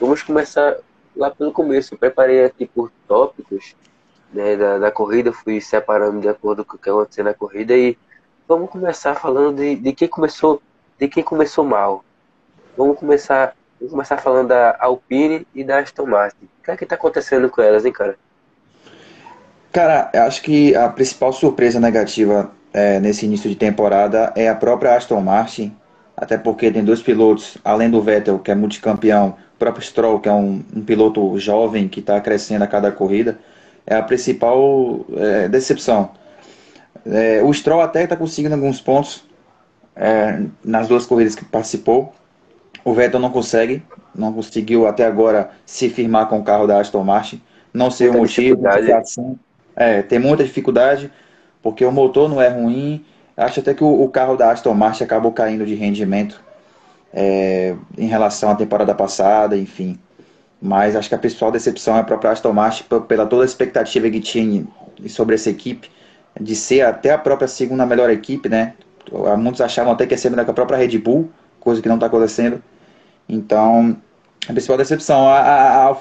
Vamos começar lá pelo começo. Eu preparei aqui por tópicos né, da, da corrida, fui separando de acordo com o que aconteceu na corrida e vamos começar falando de, de quem começou de quem começou mal. Vamos começar, vamos começar falando da Alpine e da Aston Martin. O que é que está acontecendo com elas, hein, cara? Cara, eu acho que a principal surpresa negativa é, nesse início de temporada é a própria Aston Martin, até porque tem dois pilotos, além do Vettel, que é multicampeão, próprio Stroll, que é um, um piloto jovem que está crescendo a cada corrida, é a principal é, decepção. É, o Stroll até está conseguindo alguns pontos é, nas duas corridas que participou. O Vettel não consegue, não conseguiu até agora se firmar com o carro da Aston Martin. Não sei muita o motivo. É, tem muita dificuldade, porque o motor não é ruim. Acho até que o, o carro da Aston Martin acabou caindo de rendimento é, em relação à temporada passada, enfim. Mas acho que a principal decepção é a própria Aston Martin pela toda a expectativa que tinha sobre essa equipe, de ser até a própria segunda melhor equipe, né? Muitos achavam até que ia ser melhor que a própria Red Bull, coisa que não está acontecendo. Então, a principal decepção. A, a, a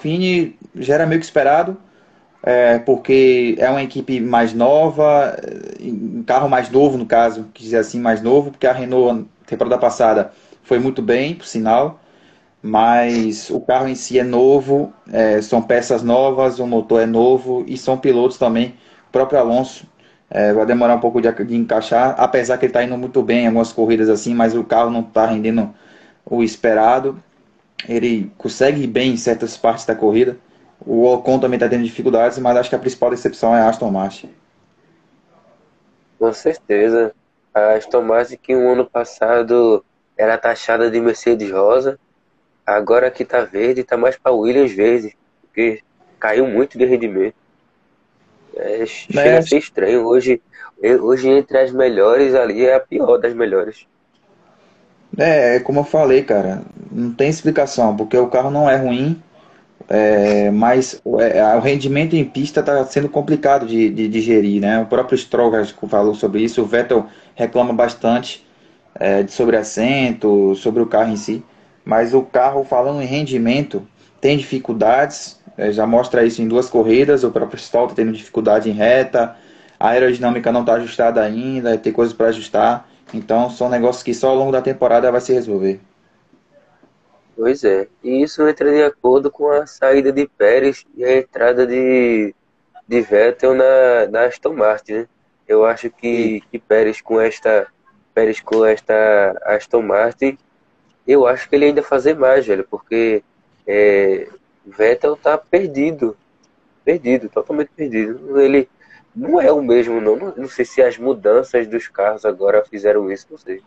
já era meio que esperado, é, porque é uma equipe mais nova, um carro mais novo, no caso, quis dizer assim, mais novo, porque a Renault, temporada passada, foi muito bem, por sinal mas o carro em si é novo, é, são peças novas, o motor é novo e são pilotos também. O próprio Alonso é, vai demorar um pouco de, de encaixar, apesar que ele está indo muito bem em algumas corridas assim, mas o carro não está rendendo o esperado. Ele consegue ir bem em certas partes da corrida. O Ocon também está tendo dificuldades, mas acho que a principal decepção é a Aston Martin. Com certeza. A Aston Martin que um ano passado era taxada de Mercedes Rosa, Agora que tá verde, tá mais para Williams verde, porque caiu muito de rendimento. É, chega a ser estranho. Hoje, hoje, entre as melhores ali, é a pior das melhores. É, é como eu falei, cara, não tem explicação, porque o carro não é ruim, é, mas é, o rendimento em pista está sendo complicado de, de, de, gerir, né? O próprio Stroll falou sobre isso, o Vettel reclama bastante é, sobre assento, sobre o carro em si mas o carro, falando em rendimento, tem dificuldades, é, já mostra isso em duas corridas, o próprio Stoll está tendo dificuldade em reta, a aerodinâmica não está ajustada ainda, tem coisas para ajustar, então são negócios que só ao longo da temporada vai se resolver. Pois é, e isso entra de acordo com a saída de Pérez e a entrada de, de Vettel na, na Aston Martin, né? Eu acho que, que Pérez com esta Pérez com esta Aston Martin eu acho que ele ainda fazer mais, velho, porque é, Vettel tá perdido. Perdido, totalmente perdido. Ele não é o mesmo, não. não. Não sei se as mudanças dos carros agora fizeram isso, não sei.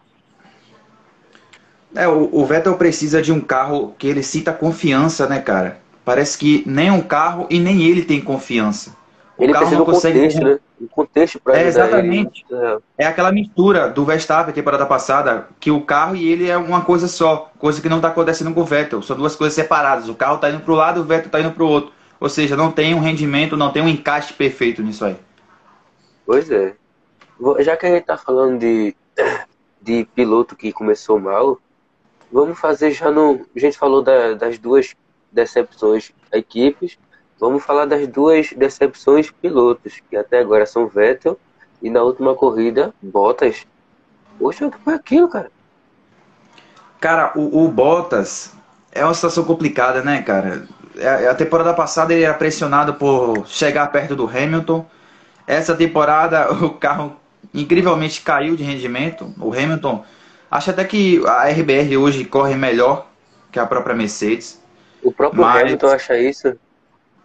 É, o, o Vettel precisa de um carro que ele sinta confiança, né, cara? Parece que nem um carro e nem ele tem confiança. O ele não consegue. Contexto, né? O contexto para É exatamente. Ele. É. é aquela mistura do Verstappen temporada passada, que o carro e ele é uma coisa só, coisa que não está acontecendo com o Vettel. São duas coisas separadas. O carro está indo para o lado, o Vettel está indo para o outro. Ou seja, não tem um rendimento, não tem um encaixe perfeito nisso aí. Pois é. Já que a gente está falando de, de piloto que começou mal, vamos fazer já no. A gente falou da, das duas decepções equipes Vamos falar das duas decepções pilotos, que até agora são Vettel e na última corrida, Bottas. Poxa, o que foi aquilo, cara? Cara, o, o Bottas é uma situação complicada, né, cara? É, a temporada passada ele era pressionado por chegar perto do Hamilton. Essa temporada o carro incrivelmente caiu de rendimento. O Hamilton, acho até que a RBR hoje corre melhor que a própria Mercedes. O próprio mas... Hamilton acha isso?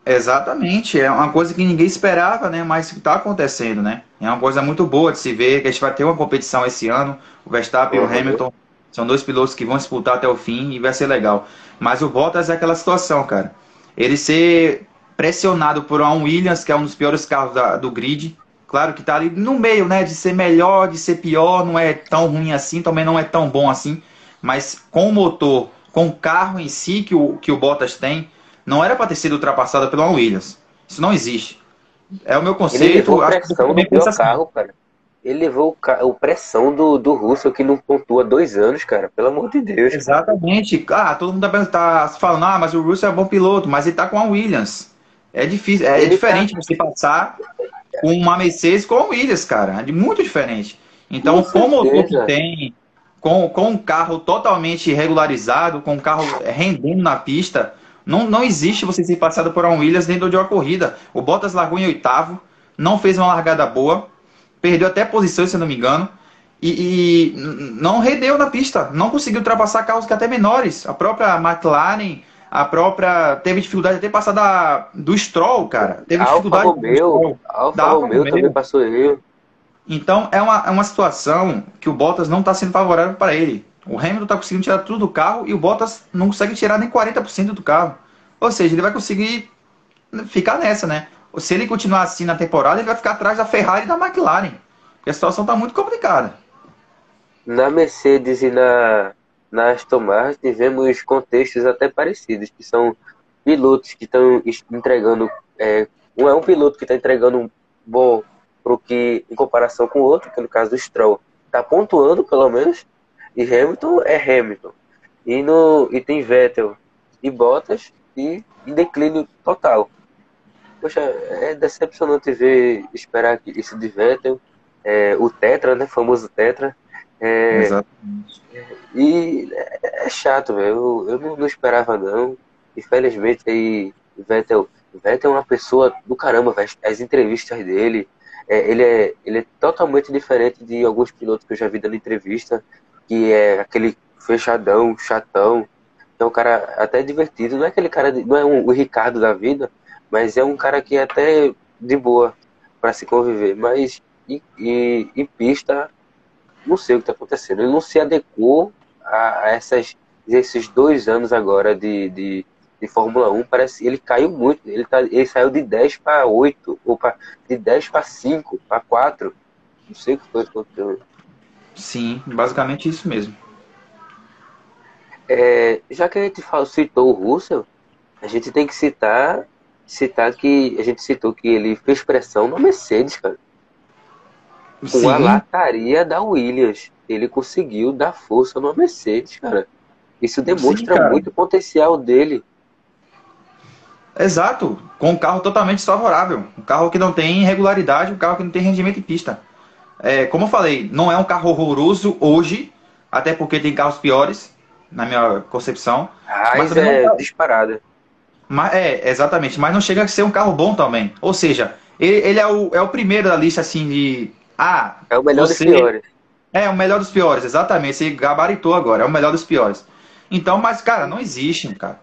Exatamente, é uma coisa que ninguém esperava, né? Mas está acontecendo, né? É uma coisa muito boa de se ver, que a gente vai ter uma competição esse ano. O Verstappen uhum. e o Hamilton são dois pilotos que vão disputar até o fim e vai ser legal. Mas o Bottas é aquela situação, cara. Ele ser pressionado por um Williams, que é um dos piores carros da, do grid. Claro que tá ali no meio, né? De ser melhor, de ser pior, não é tão ruim assim, também não é tão bom assim. Mas com o motor, com o carro em si que o, que o Bottas tem, não era para ter sido ultrapassada pelo Williams. Isso não existe. É o meu conceito. Ele levou pressão do pior carro, cara. ele levou o, pressão do, do Russell, que não pontua dois anos, cara. Pelo amor de Deus. Exatamente. Ah, todo mundo tá, tá falando, ah, mas o Russell é bom piloto, mas ele tá com a Williams. É difícil, é ele diferente tá... você passar com uma Mercedes com a Williams, cara. É muito diferente. Então, com, com o que tem, com, com um carro totalmente regularizado, com um carro rendendo na pista, não, não existe você ser passado por um Williams dentro de uma corrida. O Bottas largou em oitavo, não fez uma largada boa, perdeu até posição, se não me engano, e, e, não rendeu na pista, não conseguiu ultrapassar carros que até menores. A própria McLaren, a própria. Teve dificuldade de ter passado da, do Stroll, cara. Teve Alfa dificuldade Romeo, Alfa Romeo também passou eu. Então é uma, é uma situação que o Bottas não está sendo favorável para ele. O Hamilton está conseguindo tirar tudo do carro e o Bottas não consegue tirar nem 40% do carro. Ou seja, ele vai conseguir ficar nessa, né? Se ele continuar assim na temporada, ele vai ficar atrás da Ferrari e da McLaren. Porque a situação está muito complicada. Na Mercedes e na, na Aston Martin tivemos contextos até parecidos, que são pilotos que estão entregando. É, um é um piloto que está entregando um bom pro que em comparação com o outro, que no caso do Stroll está pontuando pelo menos, e Hamilton é Hamilton. E, no, e tem Vettel e Bottas e em declínio total. Poxa, é decepcionante ver, esperar isso de Vettel, é, o Tetra, né? Famoso Tetra. É, Exatamente. E é, é chato, velho. Eu, eu não, não, esperava, não. Infelizmente, aí, Vettel, Vettel é uma pessoa do caramba, véio. As entrevistas dele, é, ele, é, ele é totalmente diferente de alguns pilotos que eu já vi dando entrevista, que é aquele fechadão, chatão. É um cara até divertido. Não é aquele cara, de, não é um, o Ricardo da vida, mas é um cara que é até de boa para se conviver. Mas em, em, em, pista, não sei o que está acontecendo. Ele não se adequou a, a, essas, esses dois anos agora de, de, de Fórmula 1. Parece ele caiu muito. Ele, tá, ele saiu de 10 para 8, ou pra, de 10 para 5, para 4. Não sei o que foi acontecendo. Sim, basicamente isso mesmo. É, já que a gente citou o Russell, a gente tem que citar citar que a gente citou que ele fez pressão na Mercedes, cara. Com Sim. a lataria da Williams. Ele conseguiu dar força na Mercedes, cara. Isso demonstra Sim, muito o potencial dele. Exato, com um carro totalmente desfavorável. Um carro que não tem regularidade, um carro que não tem rendimento em pista. É, como eu falei, não é um carro horroroso hoje, até porque tem carros piores, na minha concepção. Ah, mas é, é disparado. Mas, é, exatamente. Mas não chega a ser um carro bom também. Ou seja, ele, ele é, o, é o primeiro da lista assim de. Ah, é o melhor você... dos piores. É, o melhor dos piores, exatamente. Você gabaritou agora, é o melhor dos piores. Então, mas, cara, não existe, cara.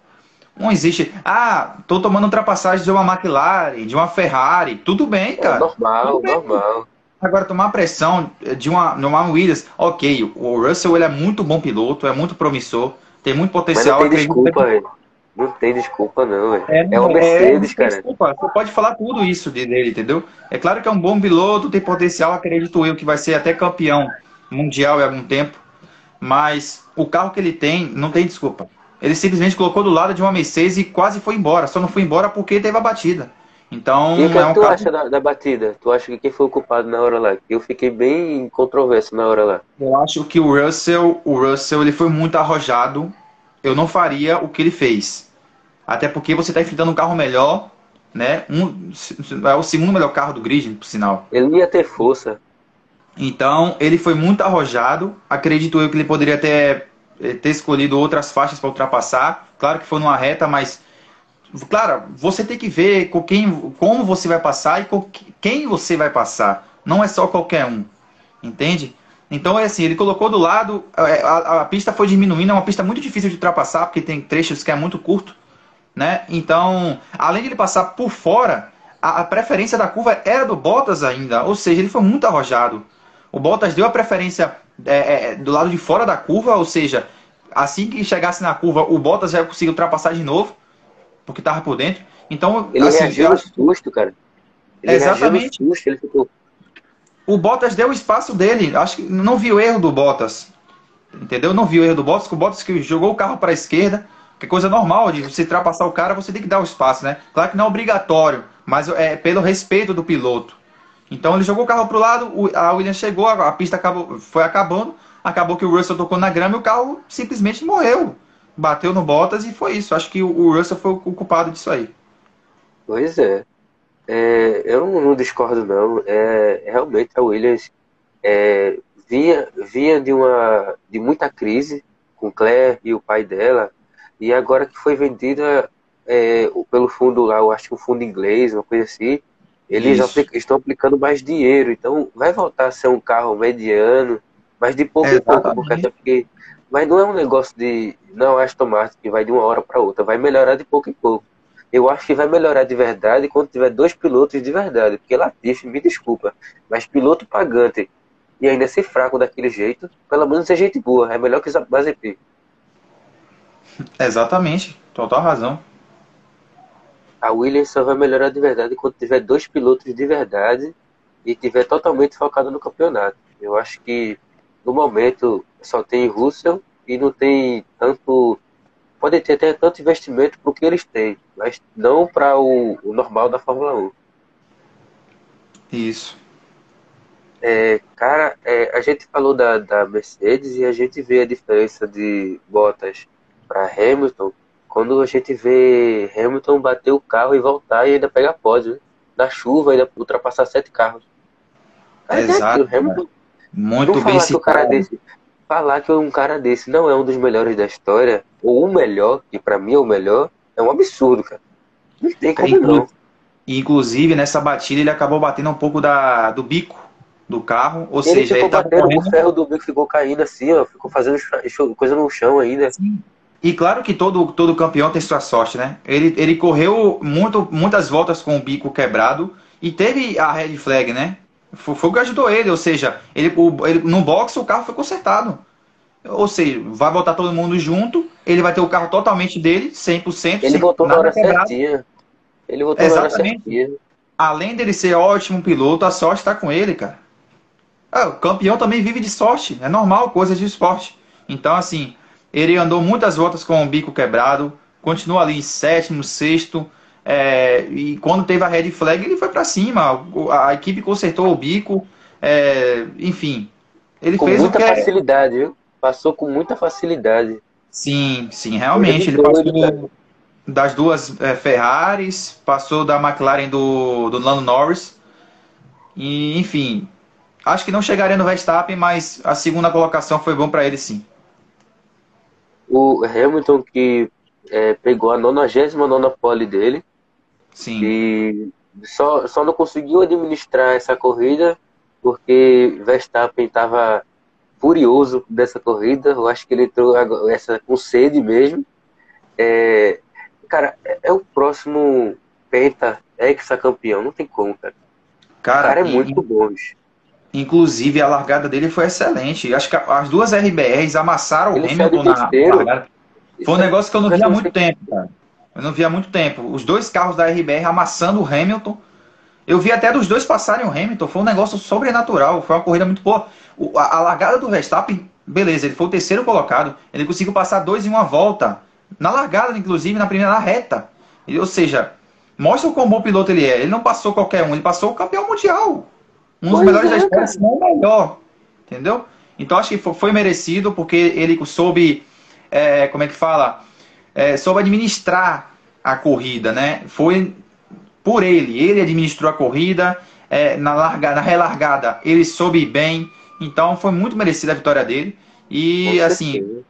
Não existe. Ah, tô tomando ultrapassagem de uma McLaren, de uma Ferrari. Tudo bem, cara. É normal, bem. normal. Agora, tomar pressão de uma, de uma Williams, ok, o Russell ele é muito bom piloto, é muito promissor, tem muito potencial. Mas não tem desculpa, velho. Não tem desculpa, não. É, é uma Mercedes, é, cara. Desculpa. Você pode falar tudo isso dele, entendeu? É claro que é um bom piloto, tem potencial, acredito eu, que vai ser até campeão mundial em algum tempo. Mas o carro que ele tem, não tem desculpa. Ele simplesmente colocou do lado de uma Mercedes e quase foi embora. Só não foi embora porque teve a batida. Então, e o que, é um tu carro... acha da, da, batida? Tu acha que quem foi o culpado na hora lá? Eu fiquei bem controverso na hora lá. Eu acho que o Russell, o Russell ele foi muito arrojado eu não faria o que ele fez. Até porque você está enfrentando um carro melhor, né? Um, é o segundo melhor carro do grid, por sinal. Ele não ia ter força. Então, ele foi muito arrojado. Acredito eu que ele poderia ter, eh, ter escolhido outras faixas para ultrapassar. Claro que foi numa reta, mas. Claro, você tem que ver com quem, como você vai passar e com quem você vai passar. Não é só qualquer um. Entende? Então é assim, ele colocou do lado, é, a, a, pista foi diminuindo, é uma pista muito difícil de ultrapassar, porque tem trechos que é muito curto, né? Então, além de ele passar por fora, a, a preferência da curva era do Bottas ainda, ou seja, ele foi muito arrojado. O Bottas deu a preferência é, é, do lado de fora da curva, ou seja, assim que chegasse na curva, o Bottas já conseguiu ultrapassar de novo, porque estava por dentro. Então, ele assim, reagiu susto, cara. Ele exatamente. Susto, ele ficou o Bottas deu o espaço dele. Acho que não viu erro do Bottas. Entendeu? Não viu erro do Bottas, que o Bottas que jogou o carro para a esquerda, que é coisa normal de você ultrapassar o cara, você tem que dar o espaço, né? Claro que não é obrigatório, mas é pelo respeito do piloto. Então ele jogou o carro para o lado, a Williams chegou, a pista acabou, foi acabando, acabou que o Russell tocou na grama e o carro simplesmente morreu. Bateu no Bottas e foi isso. Acho que o Russell foi o culpado disso aí. Pois é. é eu não, discordo, não. É, realmente a Williams é, vinha, vinha de, uma, de muita crise com Claire e o pai dela, e agora que foi vendida é, pelo fundo lá, eu acho que um fundo inglês, uma coisa assim, eles aplica, estão aplicando mais dinheiro, então vai voltar a ser um carro mediano, mas de pouco em pouco, porque. Mas não é um negócio de. Não é Aston Martin que vai de uma hora para outra, vai melhorar de pouco em pouco. Eu acho que vai melhorar de verdade quando tiver dois pilotos de verdade, porque Latifi, me desculpa, mas piloto pagante e ainda ser fraco daquele jeito, pelo menos é gente boa, é melhor que Mazepin. Exatamente, total razão. A Williams só vai melhorar de verdade quando tiver dois pilotos de verdade e tiver totalmente focado no campeonato. Eu acho que no momento só tem Russell e não tem tanto. Pode ter até tanto investimento para o que eles têm, mas não para o, o normal da Fórmula 1. Isso. É, cara, é, a gente falou da, da Mercedes e a gente vê a diferença de Bottas para Hamilton quando a gente vê Hamilton bater o carro e voltar e ainda pegar pódio, né? na chuva, ainda ultrapassar sete carros. Cara, é Exato. É Hamilton, Muito bem falar que o cara desse, Falar que um cara desse não é um dos melhores da história, ou o melhor, que para mim é o melhor, é um absurdo, cara. Não tem como não. Inclusive, nessa batida, ele acabou batendo um pouco da, do bico do carro, ou ele seja, ele tá correndo... o ferro do bico ficou caindo assim, ó, ficou fazendo coisa no chão ainda. Sim. E claro que todo, todo campeão tem sua sorte, né? Ele, ele correu muito, muitas voltas com o bico quebrado e teve a red flag, né? Foi, foi o que ajudou ele, ou seja, ele, o, ele, no box o carro foi consertado. Ou seja, vai botar todo mundo junto, ele vai ter o carro totalmente dele, 100%. Ele botou na hora certinha. Ele botou Exatamente. na hora certinha. Além dele ser ótimo piloto, a sorte está com ele, cara. Ah, o campeão também vive de sorte. É normal, coisa de esporte. Então, assim, ele andou muitas voltas com o bico quebrado. Continua ali em sétimo, sexto. É, e quando teve a red flag, ele foi para cima. A, a, equipe consertou o bico. É, enfim, ele com fez muita o que é facilidade, viu? Passou com muita facilidade. Sim, sim, realmente. Ele passou das duas é, Ferraris, passou da McLaren do, do Lando Norris. E, enfim, Acho que não chegaria no Verstappen, mas a segunda colocação foi bom para ele sim. O Hamilton que é, pegou a 99 pole dele. Sim. E só, só não conseguiu administrar essa corrida porque Verstappen estava furioso dessa corrida. Eu acho que ele entrou essa com sede mesmo. É, cara, é, é o próximo penta ex-campeão, não tem como, cara. Cara, o cara é e... muito bom. Bicho. Inclusive, a largada dele foi excelente. Acho que as duas RBRs amassaram Ele o Hamilton na largada. Foi um negócio que eu não via há muito tempo, cara. Eu não via há muito tempo. Os dois carros da RBR amassando o Hamilton. Eu vi até dos dois passarem o Hamilton. Foi um negócio sobrenatural. Foi uma corrida muito boa. a, a, largada do Verstappen, beleza, ele foi o terceiro colocado. Ele conseguiu passar dois em uma volta. Na largada, inclusive, na primeira reta. ou seja, mostra o quão bom piloto ele é. Ele não passou qualquer um, ele passou o campeão mundial. Um dos pois melhores é, da história, se não o melhor. Entendeu? Então acho que foi merecido porque ele soube, é, como é que fala? É, soube administrar a corrida, né? Foi por ele. Ele administrou a corrida. É, na, larga, na relargada, ele soube bem. Então foi muito merecida a vitória dele. E assim,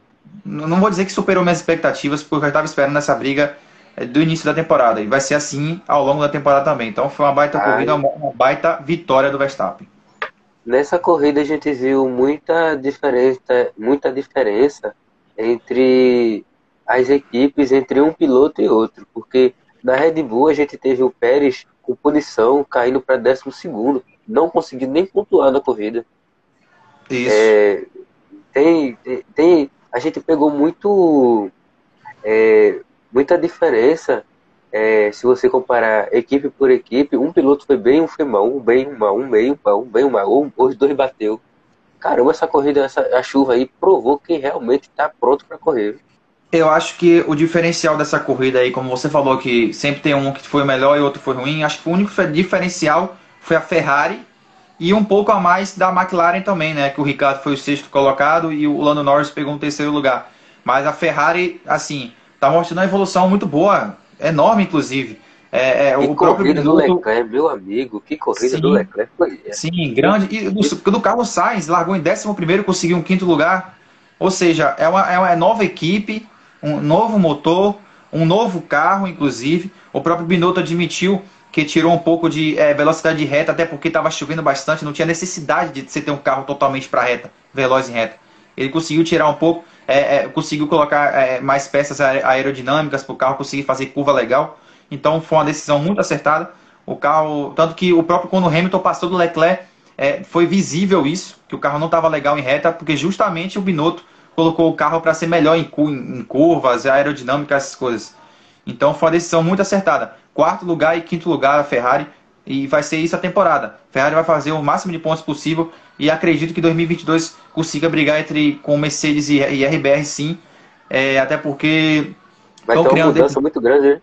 não vou dizer que superou minhas expectativas, porque eu estava esperando essa briga é, do início da temporada. E vai ser assim ao longo da temporada também. Então foi uma baita Ai. corrida, uma baita vitória do Verstappen. Nessa corrida a gente viu muita diferença, muita diferença entre as equipes, entre um piloto e outro. Porque na Red Bull a gente teve o Pérez com punição caindo para 12 segundo, não conseguindo nem pontuar na corrida. Isso. É, tem, tem, a gente pegou muito é, muita diferença é, se você comparar equipe por equipe. Um piloto foi bem, um foi mal, um bem, um mal, um meio, um mal, um bem, um mal, um, os dois bateu. Caramba, essa corrida, essa, a chuva aí provou que realmente está pronto para correr. Eu acho que o diferencial dessa corrida aí, como você falou que sempre tem um que foi melhor e outro foi ruim, acho que o único diferencial foi a Ferrari e um pouco a mais da McLaren também, né? Que o Ricardo foi o sexto colocado e o Lando Norris pegou um terceiro lugar. Mas a Ferrari, assim, tá mostrando uma evolução muito boa, enorme, inclusive. É, é, o próprio corrida do Leclerc, meu amigo, que corrida sim, do Leclerc foi essa? Sim, grande. E do, do Carlos Sainz, largou em 11 primeiro, conseguiu um quinto lugar. Ou seja, é uma, é uma nova equipe, um novo motor, um novo carro, inclusive. O próprio Binotto admitiu que tirou um pouco de é, velocidade de reta, até porque estava chovendo bastante, não tinha necessidade de você ter um carro totalmente para reta, veloz em reta. Ele conseguiu tirar um pouco, é, é, conseguiu colocar mais peças aerodinâmicas para o carro conseguir fazer curva legal. Então foi uma decisão muito acertada. O carro, tanto que o próprio quando o Hamilton passou do Leclerc, foi visível isso, que o carro não estava legal em reta, porque justamente o Binotto colocou o carro para ser melhor em, em curvas, aerodinâmica, essas coisas. Então foi uma decisão muito acertada. Quarto lugar e quinto lugar a Ferrari. E vai ser isso a temporada. Ferrari vai fazer o máximo de pontos possível e acredito que 2022 consiga brigar entre com Mercedes e, e RBR sim. É, até porque vai ter uma mudança muito grande, né?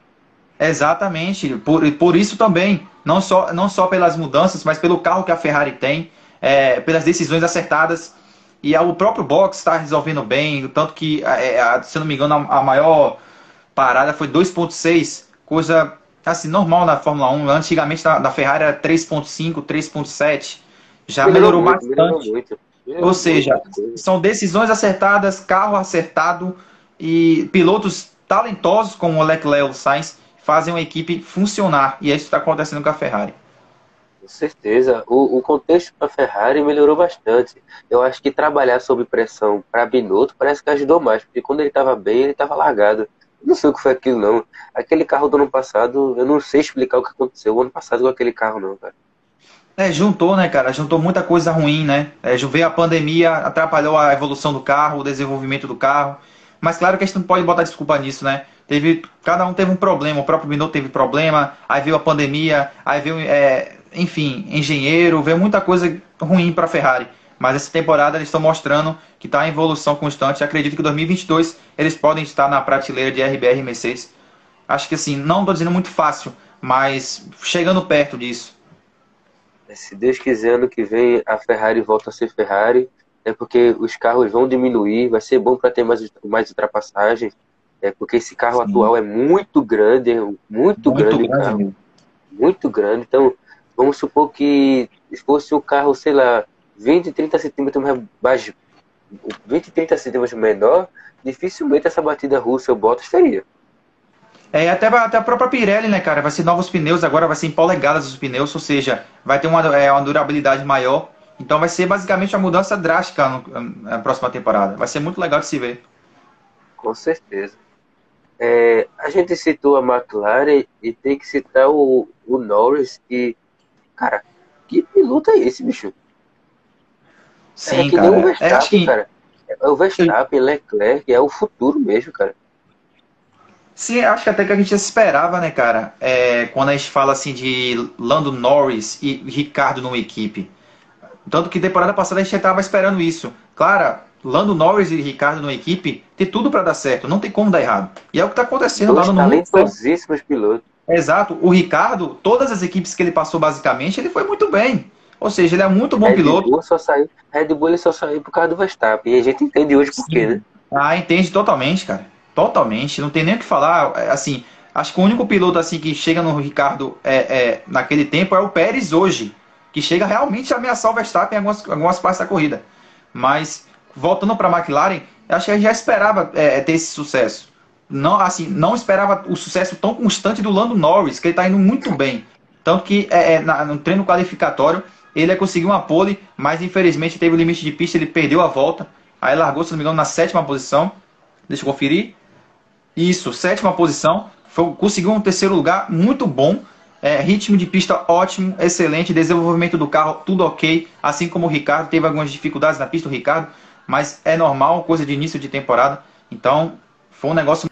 Exatamente. Por, por isso também, não só, não só pelas mudanças, mas pelo carro que a Ferrari tem, é, pelas decisões acertadas. E o próprio box está resolvendo bem, tanto que, é, se não me engano, a, maior parada foi 2.6, coisa assim normal na Fórmula 1. Antigamente da, da Ferrari era 3.5, 3.7. Já melhorou, melhorou muito, bastante. Melhorou muito. Melhorou Ou seja, são decisões acertadas, carro acertado e pilotos talentosos como o Leclerc e o Sainz fazem uma equipe funcionar. E é isso que está acontecendo com a Ferrari. Com certeza. O, o contexto para a Ferrari melhorou bastante. Eu acho que trabalhar sob pressão para Binotto parece que ajudou mais, porque quando ele estava bem, ele estava largado. Não sei o que foi aquilo, não. Aquele carro do ano passado, eu não sei explicar o que aconteceu o ano passado com aquele carro, não, cara. É, juntou, né, cara? Juntou muita coisa ruim, né? É, veio a pandemia, atrapalhou a evolução do carro, o desenvolvimento do carro. Mas claro que a gente não pode botar desculpa nisso, né? Teve, cada um teve um problema, o próprio Binotto teve problema, aí veio a pandemia, aí veio, é, enfim, engenheiro, veio muita coisa ruim para a Ferrari. Mas essa temporada eles estão mostrando que está em evolução constante. Acredito que 2022 eles podem estar na prateleira de RBR Mercedes. Acho que assim, não estou dizendo muito fácil, mas chegando perto disso. Se Deus quiser, ano que vem a Ferrari volta a ser Ferrari, é porque os carros vão diminuir, vai ser bom para ter mais, mais ultrapassagens é porque esse carro Sim. atual é muito grande, é muito, muito grande, grande carro, muito grande. Então, vamos supor que se fosse um carro, sei lá, 20, 30 centímetros mais baixo, 20, 30 centímetros menor, dificilmente essa batida russa ou Bottas teria. É, até, até a própria Pirelli, né, cara? Vai ser novos pneus, agora vai ser em polegadas os pneus, ou seja, vai ter uma, é, uma durabilidade maior. Então vai ser basicamente uma mudança drástica no, na próxima temporada. Vai ser muito legal de se ver. Com certeza. É, a gente citou a McLaren e tem que citar o, o Norris, que, cara, que piloto é esse, bicho? Sim, é que cara. o Verstappen, é, que... cara. É o Verstappen, Leclerc, é o futuro mesmo, cara. Sim, acho que até que a gente esperava, né, cara? É, quando a gente fala assim de Lando Norris e Ricardo numa equipe. Tanto que temporada passada a gente estava esperando isso. Claro, Lando Norris e Ricardo na equipe, tem tudo para dar certo, não tem como dar errado. E é o que está acontecendo Dois lá no talentosíssimos pilotos. Exato. O Ricardo, todas as equipes que ele passou basicamente, ele foi muito bem. Ou seja, ele é muito bom Red piloto. Bull só saiu, Red Bull ele só saiu por causa do Verstappen. E a gente entende hoje por quê, né? Ah, entende totalmente, cara. Totalmente. Não tem nem o que falar. É, assim, acho que o único piloto assim que chega no Ricardo é, é, naquele tempo é o Pérez hoje. Que chega realmente a ameaçar o Verstappen em algumas, algumas partes da corrida. Mas voltando para a McLaren, acho que já esperava é, ter esse sucesso. Não, assim, não esperava o sucesso tão constante do Lando Norris, que ele está indo muito bem. Tanto que é, é, na, no treino qualificatório ele conseguiu uma pole, mas infelizmente teve o limite de pista, ele perdeu a volta. Aí largou, se não me engano, na sétima posição. Deixa eu conferir. Isso, sétima posição. Foi, conseguiu um terceiro lugar muito bom. É, ritmo de pista ótimo, excelente. Desenvolvimento do carro, tudo ok. Assim como o Ricardo, teve algumas dificuldades na pista, o Ricardo mas é normal, coisa de início de temporada. Então, foi um negócio.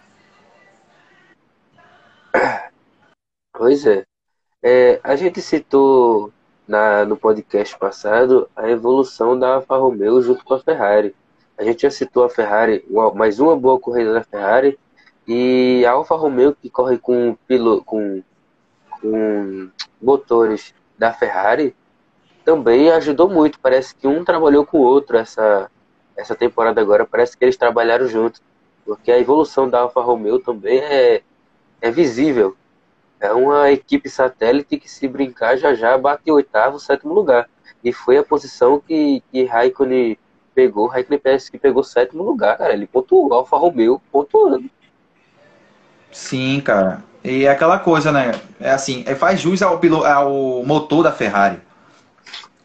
Pois é. é a gente citou na, no podcast passado a evolução da Alfa Romeo junto com a Ferrari. A gente já citou a Ferrari, mais uma boa corrida da Ferrari, e a Alfa Romeo que corre com, pilo, com, com motores da Ferrari também ajudou muito. Parece que um trabalhou com o outro essa, essa temporada agora. Parece que eles trabalharam juntos. Porque a evolução da Alfa Romeo também é, é visível. É uma equipe satélite que, se brincar, já já bate oitavo, sétimo lugar. E foi a posição que, que Raikkonen pegou. Raikkonen parece que pegou sétimo lugar, cara. Ele pontuou. Alfa Romeo pontuando. Sim, cara. E é aquela coisa, né? É assim, é, faz jus ao, ao motor da Ferrari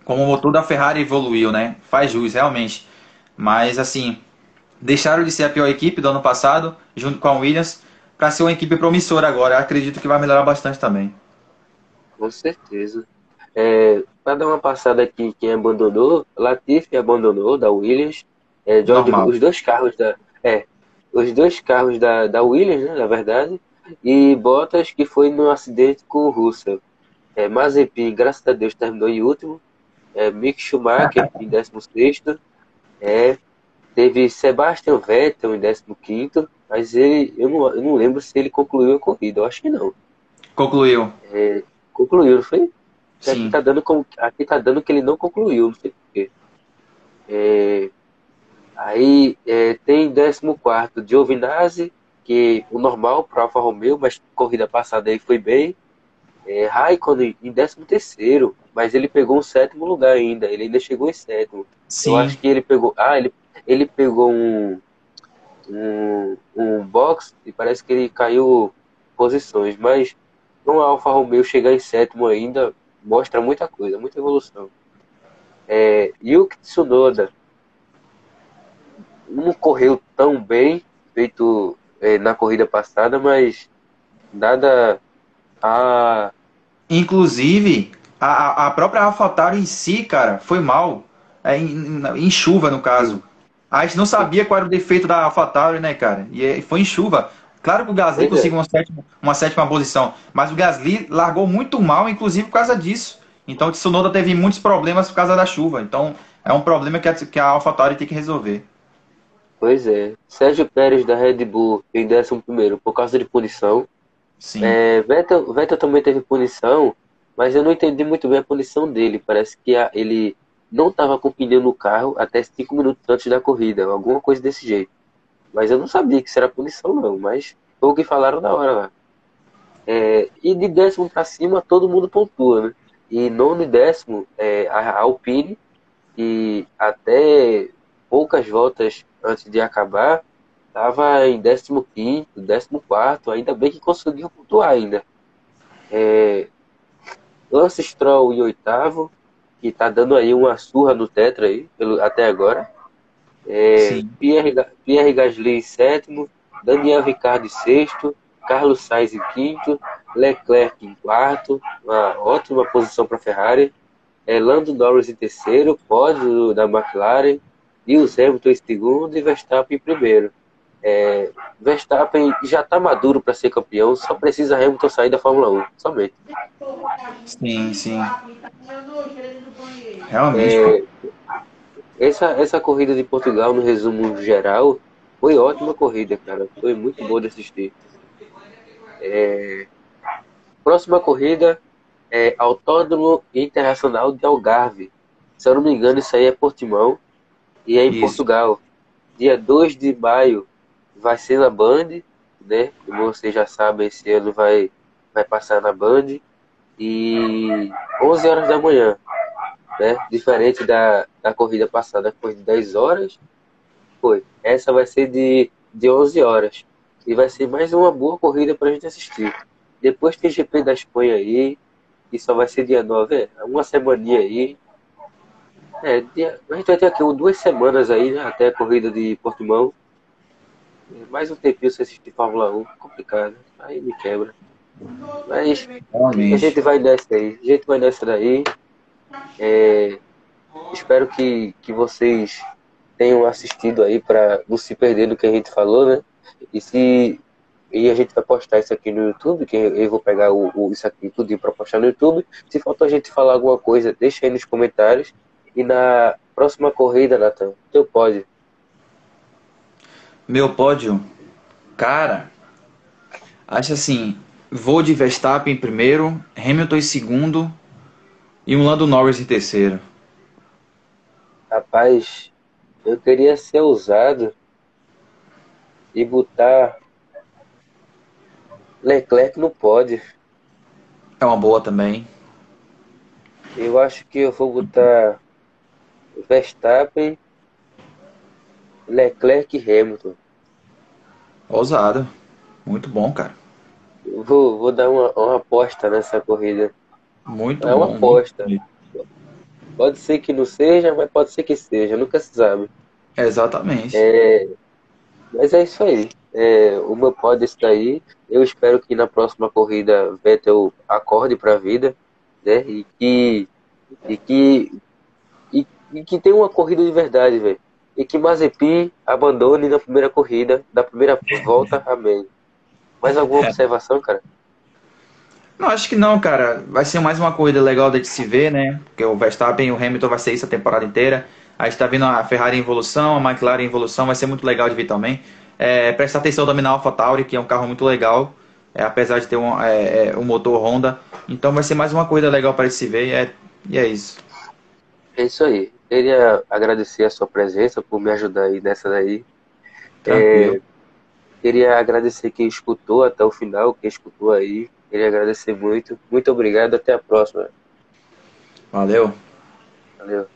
como o motor da Ferrari evoluiu, né? Faz jus, realmente. Mas, assim, deixaram de ser a pior equipe do ano passado, junto com a Williams, para ser uma equipe promissora agora. Eu acredito que vai melhorar bastante também. Com certeza. É, para dar uma passada aqui, quem abandonou, Latifi abandonou da Williams. É, George, os dois carros da. É, os dois carros da, da Williams, né, na verdade, e Bottas, que foi no acidente com o Russell. É, Mazepin, graças a Deus, terminou em último é, Mick Schumacher em 16 é, teve Sebastian Vettel em 15 mas ele, eu não, eu não lembro se ele concluiu a corrida, eu acho que não. Concluiu. É, concluiu, não foi? Sim. Aqui tá, dando como, aqui tá dando que ele não concluiu, não sei porquê. É, aí é, tem 14 Giovinazzi, que o normal para Alfa Romeo, mas corrida passada aí foi bem. É, Raikkonen em 13 terceiro, mas ele pegou um sétimo lugar ainda. Ele ainda chegou em sétimo. Sim. Eu acho que ele pegou. Ah, ele, ele pegou um, um, um box e parece que ele caiu posições. Mas no Alfa Romeo chegar em sétimo ainda mostra muita coisa, muita evolução. É, Yuki Tsunoda não correu tão bem feito é, na corrida passada, mas nada a. Inclusive, a, a própria AlphaTauri em si, cara, foi mal. É, em, em, chuva, no caso. A gente não sabia qual era o defeito da AlphaTauri, né, cara? E foi em chuva. Claro que o Gasly conseguiu uma sétima, uma sétima posição, mas o Gasly largou muito mal, inclusive por causa disso. Então o Tsunoda teve muitos problemas por causa da chuva. Então é um problema que a, que a AlphaTauri tem que resolver. Pois é. Sérgio Pérez da Red Bull em 11 por causa de punição. Sim. É, Vettel, Vettel também teve punição, mas eu não entendi muito bem a punição dele. Parece que a, ele não estava com pneu no carro até cinco minutos antes da corrida, alguma coisa desse jeito. Mas eu não sabia que isso era punição, não. Mas foi o que falaram na hora lá. É, e de décimo para cima, todo mundo pontua, né? E nono e décimo, é, a Alpine, e até poucas voltas antes de acabar, estava em 15, 14, ainda bem que conseguiu pontuar ainda. É, Lance Stroll em oitavo, que tá dando aí uma surra no Tetra aí, pelo, até agora. É, Pierre, Pierre Gasly em sétimo, Daniel Ricciardo em sexto, Carlos Sainz em quinto, Leclerc em quarto, uma ótima posição para a Ferrari. É, Lando Norris em terceiro, pódio da McLaren, Lewis Hamilton em segundo e Verstappen em primeiro. É, Verstappen já está maduro para ser campeão, só precisa Hamilton sair da Fórmula 1, somente. Sim, sim. Realmente. É, essa, essa corrida de Portugal, no resumo geral, foi ótima corrida, cara. Foi muito boa de assistir. É, próxima corrida é Autódromo Internacional de Algarve. Se eu não me engano, isso aí é Portimão e é em isso. Portugal. Dia 2 de maio vai ser na Band, né? Como vocês já sabem, esse ano vai, vai passar na Band. E 11 horas da manhã, né? Diferente da, da corrida passada, que foi de 10 horas. Foi. Essa vai ser de, de 11 horas. E vai ser mais uma boa corrida para a gente assistir. Depois tem GP da Espanha aí, que só vai ser dia 9, é, uma semaninha aí. É, dia, a gente vai ter aqui duas semanas aí, né, até a corrida de Portimão. Mais um tempinho sem assistir Fórmula 1, complicado. Aí me quebra. Mas a gente vai nessa aí. A gente vai nessa daí. É, espero que, que vocês tenham assistido aí para não se perder do que a gente falou, né? E se e a gente vai postar isso aqui no YouTube, que eu vou pegar o, o isso aqui tudo para postar no YouTube. Se faltou a gente falar alguma coisa, deixa aí nos comentários. E na próxima corrida, Natan, teu pódio. Meu pódio, cara, acho assim, vou de Verstappen em primeiro, Hamilton em segundo, E um Lando Norris em terceiro. Rapaz, eu queria ser ousado e botar Leclerc no pódio. É uma boa também. Eu acho que eu vou botar Verstappen, Leclerc e Hamilton. Ousado. Muito bom, cara. Vou, vou dar uma, uma aposta nessa corrida. Muito é bom. uma aposta. muito- Pode ser que não seja, mas pode ser que seja, nunca se sabe. Exatamente. É, mas é isso aí. É, o meu pódio esse daí. Eu espero que na próxima corrida Vettel acorde para a vida, né? E que e que e, e que tenha uma corrida de verdade, velho. E que Mazepin abandone na primeira corrida, da primeira volta, amém. Mais alguma É. observação, cara? Não, acho que não, cara. Vai ser mais uma corrida legal de se ver, né? Porque o Verstappen e o Hamilton vai ser isso a temporada inteira. A gente tá vendo a Ferrari em evolução, a McLaren em evolução, vai ser muito legal de ver também. É, prestar atenção também na AlphaTauri, que é um carro muito legal, é, apesar de ter um, é, é, um motor Honda. Então vai ser mais uma corrida legal para se ver e é, e é isso. É isso aí. Queria agradecer a sua presença por me ajudar aí nessa daí. É, queria agradecer quem escutou até o final, quem escutou aí. Queria agradecer muito. Muito obrigado. Até a próxima. Valeu. Valeu.